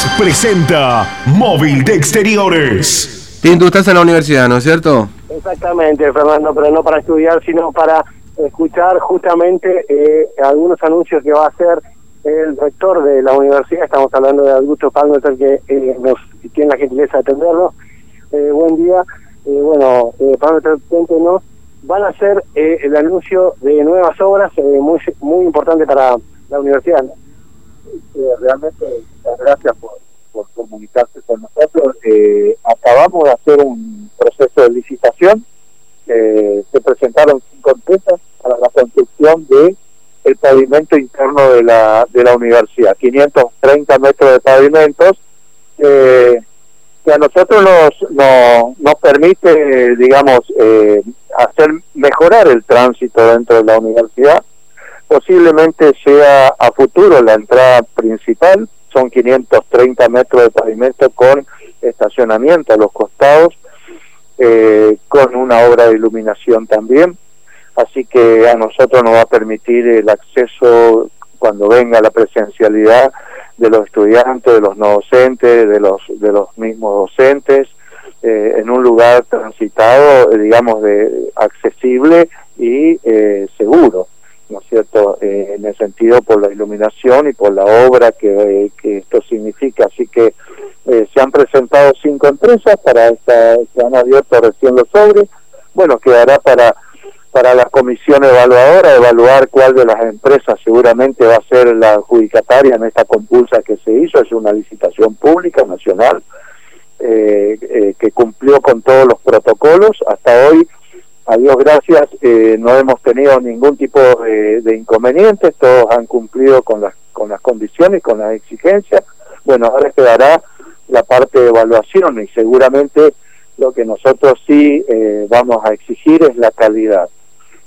Exteriores presenta Móvil de Exteriores. Tinto, estás en la universidad, ¿no es cierto? Exactamente, Fernando, pero no para estudiar, sino para escuchar justamente eh, algunos anuncios que va a hacer el rector de la universidad. Estamos hablando de Augusto Palmeter, que eh, nos tiene la gentileza de atenderlo. Eh, buen día. Eh, bueno, eh, Palmeter, cuéntenos. Van a hacer eh, el anuncio de nuevas obras eh, muy muy importante para la universidad. ¿no? Eh, realmente gracias por, por comunicarse con nosotros. Eh, acabamos de hacer un proceso de licitación. Eh, se presentaron cinco empresas para la construcción de el pavimento interno de la de la universidad, 530 metros de pavimentos. Eh, que a nosotros nos, nos, nos permite, digamos, eh, hacer mejorar el tránsito dentro de la universidad. Posiblemente sea a futuro la entrada principal, son 530 metros de pavimento con estacionamiento a los costados, eh, con una obra de iluminación también. Así que a nosotros nos va a permitir el acceso cuando venga la presencialidad de los estudiantes, de los no docentes, de los de los mismos docentes, eh, en un lugar transitado, digamos, de accesible y eh, seguro, ¿no es cierto? Eh, en el sentido por la iluminación y por la obra que, que esto significa. Así que eh, se han presentado cinco empresas para esta, se han abierto recién los sobres. Bueno, quedará para para la comisión evaluadora evaluar cuál de las empresas seguramente va a ser la adjudicataria en esta compulsa que se hizo, es una licitación pública nacional eh, eh, que cumplió con todos los protocolos. Hasta hoy, a Dios gracias, eh, no hemos tenido ningún tipo de, de, inconvenientes, todos han cumplido con las, con las condiciones, con las exigencias. Bueno, ahora quedará la parte de evaluación y seguramente lo que nosotros sí eh, vamos a exigir es la calidad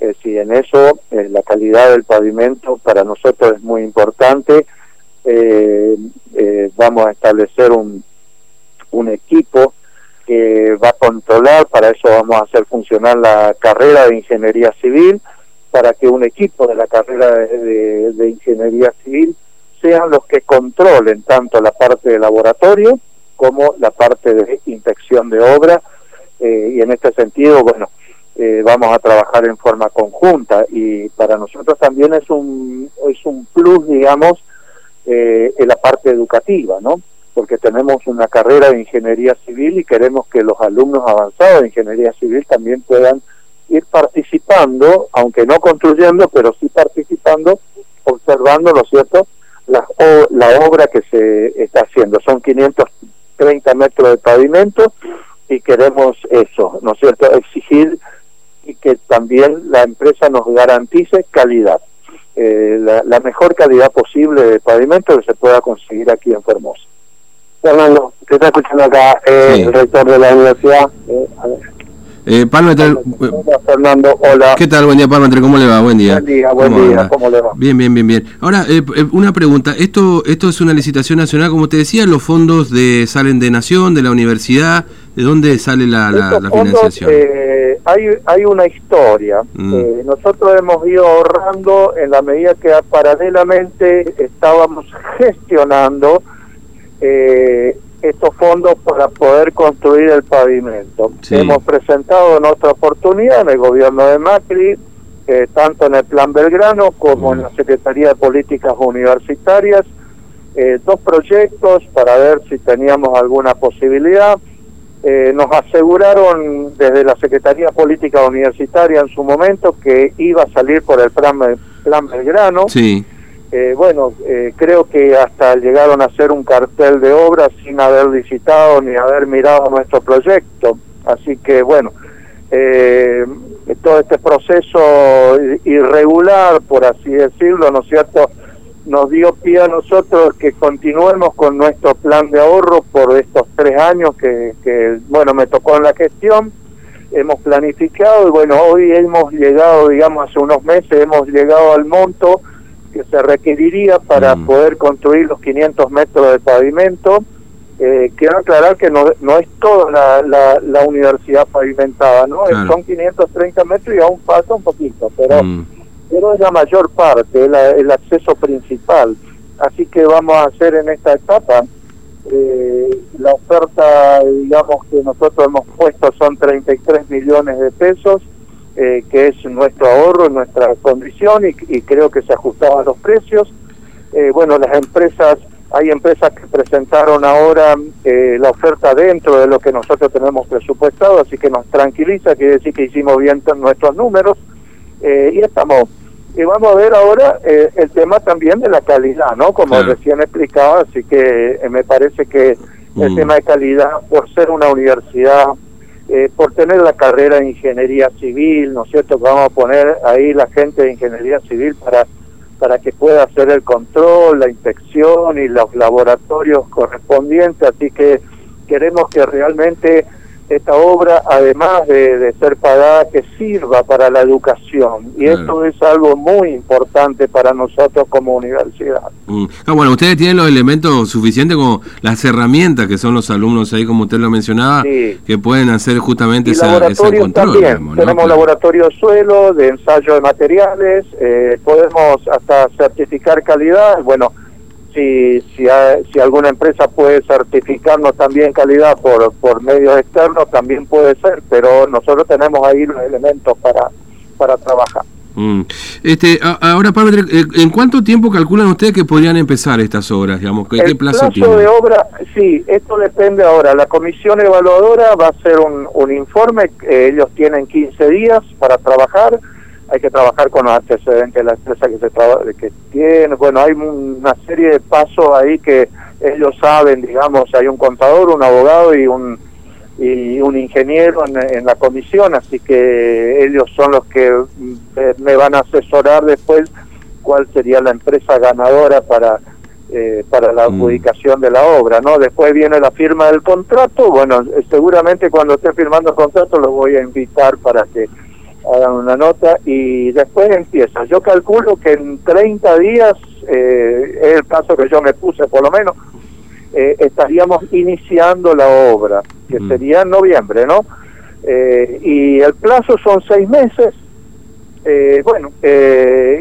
es decir, en eso eh, la calidad del pavimento para nosotros es muy importante. Eh, eh, vamos a establecer un, un equipo que va a controlar, para eso vamos a hacer funcionar la carrera de ingeniería civil, para que un equipo de la carrera de, ingeniería civil sean los que controlen tanto la parte de laboratorio como la parte de inspección de obra, y en este sentido, bueno, eh, vamos a trabajar en forma conjunta y para nosotros también es un es un plus digamos eh, en la parte educativa no porque tenemos una carrera de ingeniería civil y queremos que los alumnos avanzados de ingeniería civil también puedan ir participando aunque no construyendo pero sí participando observando lo cierto la, o, la obra que se está haciendo son 530 metros de pavimento y queremos eso, ¿no es cierto?, exigir y que también la empresa nos garantice calidad, eh, la, la, mejor calidad posible de pavimento que se pueda conseguir aquí en Formosa. Fernando, te está escuchando acá eh, sí. el rector de la universidad. Eh, eh, Fernando, hola. ¿Qué tal? Buen día, Palmeter, ¿cómo le va? Buen día. Buen día, buen ¿Cómo día, anda? ¿cómo le va? Bien, bien, bien, bien. Ahora, eh, eh, una pregunta, esto esto es una licitación nacional, como te decía, los fondos de salen de Nación, de la universidad, ¿de dónde sale la, la, la fondos, financiación? Eh, hay, hay una historia. Mm. Eh, nosotros hemos ido ahorrando en la medida que paralelamente estábamos gestionando eh, estos fondos para poder construir el pavimento. Sí. Hemos presentado en otra oportunidad en el gobierno de Macri, eh, tanto en el Plan Belgrano como en la Secretaría de Políticas Universitarias, eh, dos proyectos para ver si teníamos alguna posibilidad. Eh, nos aseguraron desde la Secretaría de Política Universitaria en su momento que iba a salir por el Plan, plan Belgrano. Sí. Eh, bueno, eh, creo que hasta llegaron a hacer un cartel de obras sin haber licitado ni haber mirado nuestro proyecto. Así que bueno, eh, todo este proceso irregular, por así decirlo, ¿no es cierto?, nos dio pie a nosotros que continuemos con nuestro plan de ahorro por estos tres años que, que bueno, me tocó en la gestión. Hemos planificado y bueno, hoy hemos llegado, digamos, hace unos meses hemos llegado al monto que se requeriría para mm. poder construir los 500 metros de pavimento. Eh, quiero aclarar que no, no es toda la, la, la universidad pavimentada, ¿no? Claro. Son 530 metros y aún falta un poquito, pero, mm. pero es la mayor parte, la, el acceso principal. Así que vamos a hacer en esta etapa Eh, la oferta, digamos, que nosotros hemos puesto son 33 millones de pesos, eh, que es nuestro ahorro, nuestra condición, y, y creo que se ajustaba a los precios. Eh, bueno, las empresas, hay empresas que presentaron ahora eh, la oferta dentro de lo que nosotros tenemos presupuestado, así que nos tranquiliza, quiere decir que hicimos bien nuestros números, eh, y estamos y vamos a ver ahora eh, el tema también de la calidad, ¿no? Como Claro. recién explicaba, así que eh, me parece que el Mm. tema de calidad, por ser una universidad, eh, por tener la carrera de ingeniería civil, ¿no es cierto? Vamos a poner ahí la gente de ingeniería civil para para que pueda hacer el control, la inspección y los laboratorios correspondientes, así que queremos que realmente esta obra, además de, de ser pagada, que sirva para la educación. Y Claro. esto es algo muy importante para nosotros como universidad. Mm. Ah, bueno, ustedes tienen los elementos suficientes como las herramientas que son los alumnos ahí, como usted lo mencionaba, Sí. que pueden hacer justamente Y esa, control. también. digamos, ¿no? Tenemos Claro. laboratorio de suelo, de ensayo de materiales, eh, podemos hasta certificar calidad. Bueno, si, si, ha- si alguna empresa puede certificarnos también calidad por, por medios externos, también puede ser, pero nosotros tenemos ahí los elementos para, para trabajar. Mm. Este, ahora, Pablo, eh, ¿en cuánto tiempo calculan ustedes que podrían empezar estas obras? Digamos, ¿qué, qué El plazo, plazo tienen? de obra, sí, esto depende ahora. La comisión evaluadora va a hacer un, un informe, eh, ellos tienen 15 días para trabajar, hay que trabajar con los antecedentes de la empresa que se traba- que tiene, bueno, hay una serie de pasos ahí que ellos saben, digamos, hay un contador, un abogado y un y un ingeniero en, en la comisión, así que ellos son los que me van a asesorar después cuál sería la empresa ganadora para eh, para la Mm. adjudicación de la obra, ¿no? Después viene la firma del contrato, bueno, seguramente cuando esté firmando el contrato los voy a invitar para que hagan una nota y después empieza. Yo calculo que en 30 días, eh, es el caso que yo me puse por lo menos, eh, estaríamos iniciando la obra, que Mm. sería en noviembre, ¿no? Eh, y el plazo son seis meses. Eh, bueno, eh,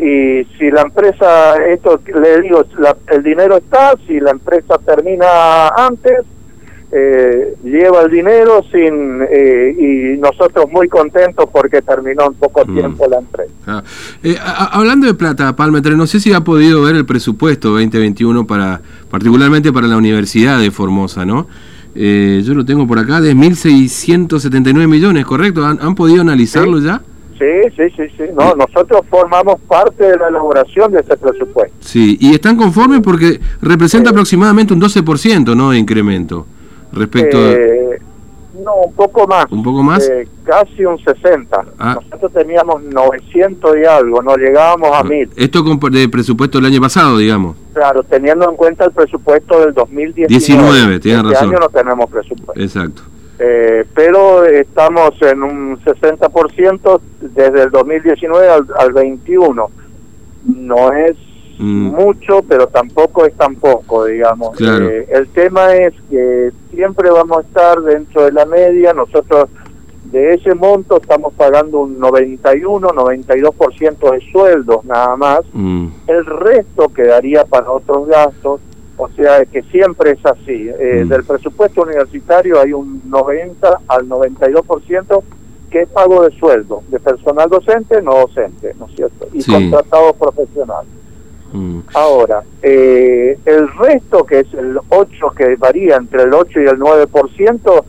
y si la empresa, esto le digo, la- el dinero está, si la empresa termina antes, eh, lleva el dinero sin eh, y nosotros muy contentos porque terminó en poco Mm. tiempo la empresa. Ah, eh, a- hablando de plata, Palmetre, no sé si ha podido ver el presupuesto 2021 para, particularmente para la Universidad de Formosa, ¿no? Eh, yo lo tengo por acá, de 1.679 millones, ¿correcto? ¿Han, han podido analizarlo ya? Sí, sí, sí, sí. No, nosotros formamos parte de la elaboración de ese presupuesto. Sí, y están conformes porque representa aproximadamente un 12%, ¿no? De incremento respecto a... Eh, no, un poco más. ¿Un poco más? Eh, casi un 60. Ah. Nosotros teníamos 900 y algo, no llegábamos a 1000. Esto con de presupuesto del año pasado, digamos. Claro, teniendo en cuenta el presupuesto del 2019. 19, tiene este razón. año no tenemos presupuesto. Exacto. Eh, pero estamos en un 60% desde el 2019 al, al 21. No es Mm. mucho, pero tampoco es tan poco, digamos. Claro. Eh, el tema es que siempre vamos a estar dentro de la media. Nosotros de ese monto estamos pagando un 91, 92% de sueldos nada más. Mm. El resto quedaría para otros gastos. O sea que siempre es así. Eh, Mm. Del presupuesto universitario hay un 90 al 92% que es pago de sueldo, de personal docente, no docente, ¿no es cierto? Y Sí. contratados profesionales. Mm. Ahora, eh, el resto, que es el 8, que varía entre el 8 y el 9%,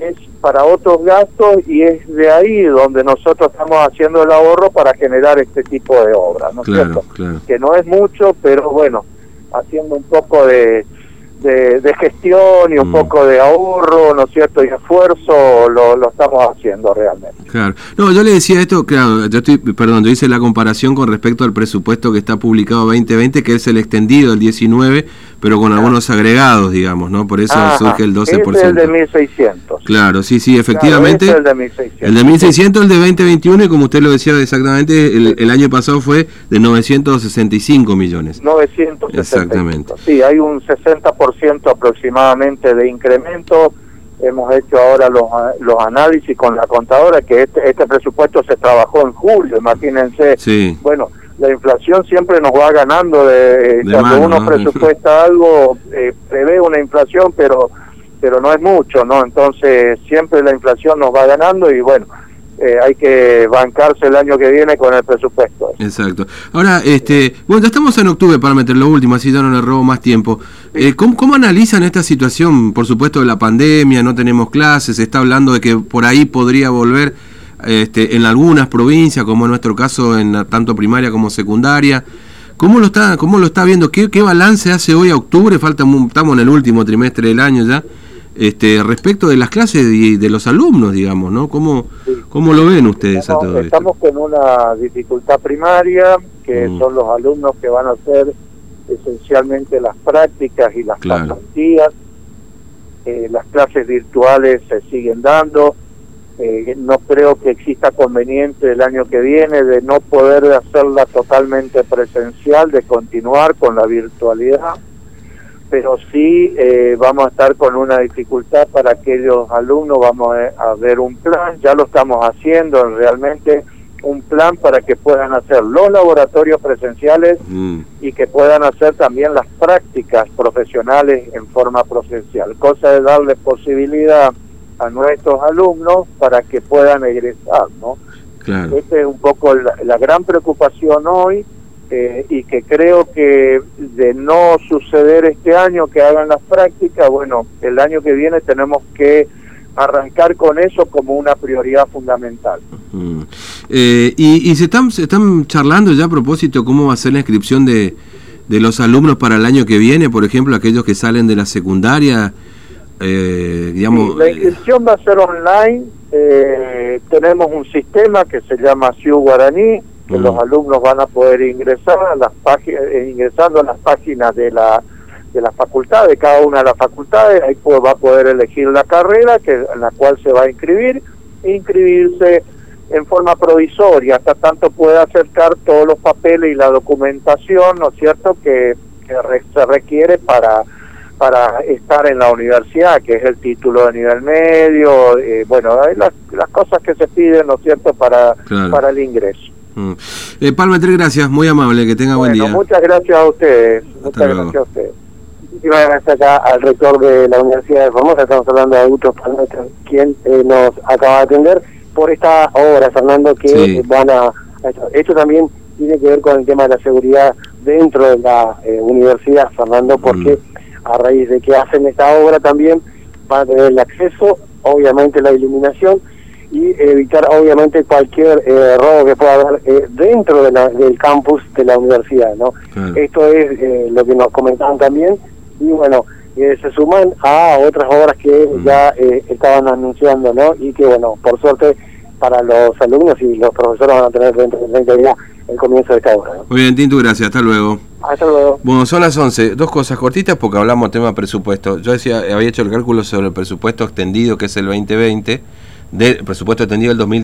es para otros gastos y es de ahí donde nosotros estamos haciendo el ahorro para generar este tipo de obras, ¿no es Claro, cierto? claro. Que no es mucho, pero bueno, haciendo un poco de, de, de gestión y un Mm. poco de ahorro, ¿no es cierto? Y esfuerzo, lo, lo estamos haciendo realmente. Claro. No, yo le decía esto, claro, yo estoy, perdón, yo hice la comparación con respecto al presupuesto que está publicado 2020, que es el extendido del 19, pero con algunos agregados, digamos, ¿no? Por eso Ajá, surge el 12%. Ese es el de 1600. Claro, sí, sí, efectivamente. Claro, es el de 1600. El de 1600, el de 2021, y como usted lo decía exactamente, el, el año pasado fue de 965 millones. 965. Exactamente. Sí, hay un 60% aproximadamente de incremento. Hemos hecho ahora los, los análisis con la contadora, que este, este presupuesto se trabajó en julio, imagínense. Sí. Bueno, la inflación siempre nos va ganando de, cuando uno presupuesta algo eh, prevé una inflación pero pero no es mucho no entonces siempre la inflación nos va ganando y bueno eh, hay que bancarse el año que viene con el presupuesto. Exacto. Ahora, este, bueno, ya estamos en octubre para meter lo último, así ya no le robo más tiempo. Eh, ¿cómo, ¿Cómo analizan esta situación? Por supuesto, de la pandemia, no tenemos clases, se está hablando de que por ahí podría volver este, en algunas provincias, como en nuestro caso, en tanto primaria como secundaria. ¿Cómo lo está, cómo lo está viendo? ¿Qué, qué balance hace hoy a octubre? Falta, estamos en el último trimestre del año ya este, respecto de las clases y de los alumnos, digamos, ¿no? ¿Cómo, cómo lo ven ustedes estamos, a todo Estamos con una dificultad primaria, que mm. son los alumnos que van a hacer esencialmente las prácticas y las claro. Eh, las clases virtuales se siguen dando. Eh, no creo que exista conveniente el año que viene de no poder hacerla totalmente presencial, de continuar con la virtualidad pero sí eh, vamos a estar con una dificultad para aquellos alumnos, vamos a ver un plan, ya lo estamos haciendo realmente, un plan para que puedan hacer los laboratorios presenciales mm. y que puedan hacer también las prácticas profesionales en forma presencial, cosa de darle posibilidad a nuestros alumnos para que puedan egresar, ¿no? Claro. Esta es un poco la gran preocupación hoy, eh, y que creo que de no suceder este año que hagan las prácticas, bueno, el año que viene tenemos que arrancar con eso como una prioridad fundamental. Eh, y, se, están, se están charlando ya a propósito cómo va a ser la inscripción de, de los alumnos para el año que viene, por ejemplo, aquellos que salen de la secundaria. Eh, digamos, la inscripción va a ser online. tenemos un sistema que se llama Ciu Guaraní, que los alumnos van a poder ingresar a las páginas, eh, ingresando a las páginas de la de la facultad, de cada una de las facultades, ahí pues va a poder elegir la carrera que en la cual se va a inscribir, e inscribirse en forma provisoria, hasta tanto pueda acercar todos los papeles y la documentación, ¿no es cierto?, que, se requiere para para estar en la universidad, que es el título de nivel medio, eh, bueno, las, las cosas que se piden, ¿no es cierto?, para, para el ingreso. Mm. Eh, Palmeter, gracias, muy amable, que tenga buen día. Muchas gracias a ustedes. muchas gracias a ustedes. Muchísimas gracias acá al rector de la Universidad de Formosa, estamos hablando de Augusto Palmeter, quien eh, nos acaba de atender por esta obra, Fernando, que van a... Esto también tiene que ver con el tema de la seguridad dentro de la eh, universidad, Fernando, porque mm. a raíz de que hacen esta obra también van a tener el acceso, obviamente la iluminación, y evitar obviamente cualquier eh, robo que pueda haber eh, dentro de del campus de la universidad no esto es eh, lo que nos comentaban también y bueno se suman a otras obras que mm. ya estaban anunciando no y que bueno por suerte para los alumnos y los profesores van a tener dentro de 30 días el comienzo de esta obra muy bien Tintu gracias hasta luego hasta luego. Bueno, son las 11. Dos cosas cortitas porque hablamos tema presupuesto. Yo decía, había hecho el cálculo sobre el presupuesto extendido que es el 2020 del presupuesto atendido del 2000